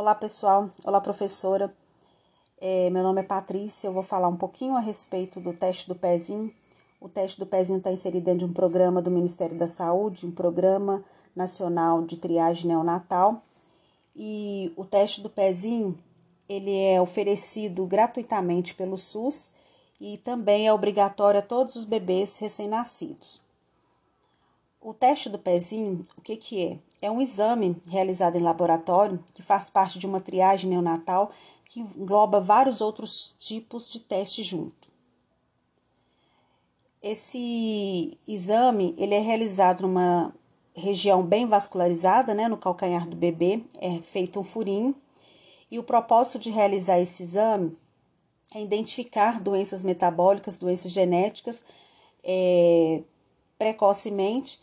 Olá pessoal, olá professora. É, meu nome é Patrícia, eu vou falar um pouquinho a respeito do teste do pezinho. O teste do pezinho está inserido dentro de um programa do Ministério da Saúde, um programa nacional de triagem neonatal. E o teste do pezinho, ele é oferecido gratuitamente pelo SUS e também é obrigatório a todos os bebês recém-nascidos. O teste do pezinho, o que, que é? É um exame realizado em laboratório que faz parte de uma triagem neonatal que engloba vários outros tipos de teste junto. Esse exame ele é realizado numa região bem vascularizada, né, no calcanhar do bebê, é feito um furinho. E o propósito de realizar esse exame é identificar doenças metabólicas, doenças genéticas é, precocemente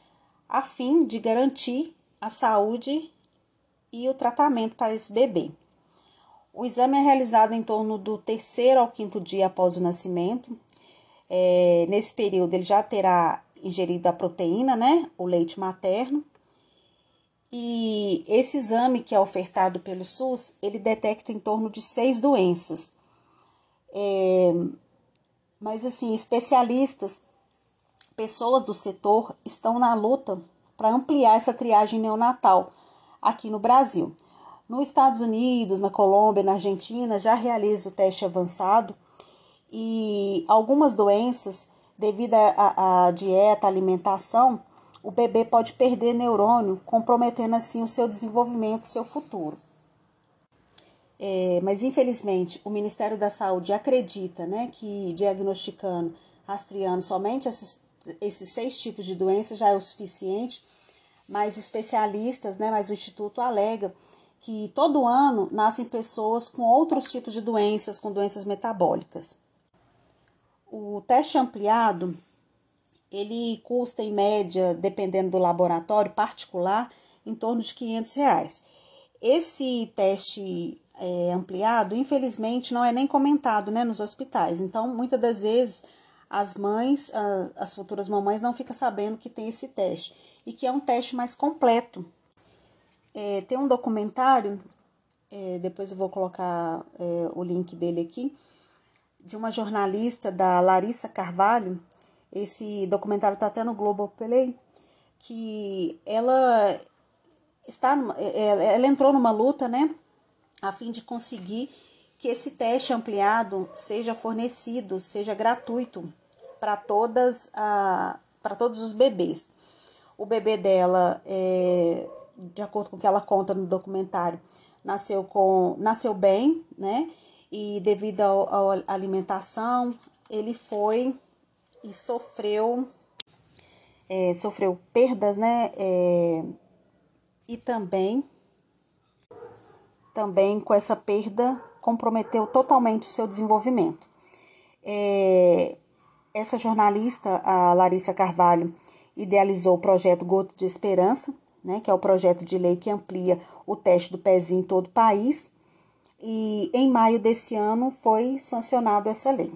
a fim de garantir a saúde e o tratamento para esse bebê. O exame é realizado em torno do terceiro ao quinto dia após o nascimento. É, nesse período, ele já terá ingerido a proteína, né, o leite materno. E esse exame que é ofertado pelo SUS, ele detecta em torno de seis doenças. É, mas, assim, especialistas pessoas do setor estão na luta para ampliar essa triagem neonatal aqui no Brasil. Nos Estados Unidos, na Colômbia, na Argentina, já realiza o teste avançado e algumas doenças, devido à dieta, alimentação, o bebê pode perder neurônio, comprometendo assim o seu desenvolvimento, seu futuro. É, mas infelizmente o Ministério da Saúde acredita né, que diagnosticando, rastreando somente esses esses seis tipos de doença já é o suficiente, mas especialistas, né, mas o Instituto alega que todo ano nascem pessoas com outros tipos de doenças, com doenças metabólicas. O teste ampliado, ele custa em média, dependendo do laboratório particular, em torno de 500 reais. Esse teste é, ampliado, infelizmente, não é nem comentado né, nos hospitais. Então, muitas das vezes, as mães, as futuras mamães não ficam sabendo que tem esse teste e que é um teste mais completo. É, tem um documentário, é, depois eu vou colocar é, o link dele aqui, de uma jornalista da Larissa Carvalho. Esse documentário está até no Globoplay, que ela está, é, ela entrou numa luta, né, a fim de conseguir que esse teste ampliado seja fornecido, seja gratuito para todas para todos os bebês. O bebê dela, é, de acordo com o que ela conta no documentário, nasceu com nasceu bem, né? E devido à alimentação, ele foi e sofreu é, sofreu perdas, né? É, e também também com essa perda comprometeu totalmente o seu desenvolvimento. É, essa jornalista, a Larissa Carvalho, idealizou o projeto Gota de Esperança, né, que é o projeto de lei que amplia o teste do pezinho em todo o país. E em maio desse ano foi sancionado essa lei.